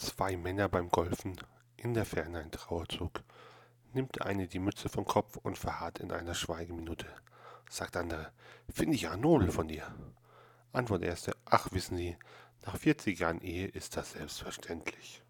Zwei Männer beim Golfen, in der Ferne ein Trauerzug. Nimmt eine die Mütze vom Kopf und verharrt in einer Schweigeminute. Sagt andere, finde ich ja nobel von dir. Antwort erste, ach wissen Sie, nach 40 Jahren Ehe ist das selbstverständlich.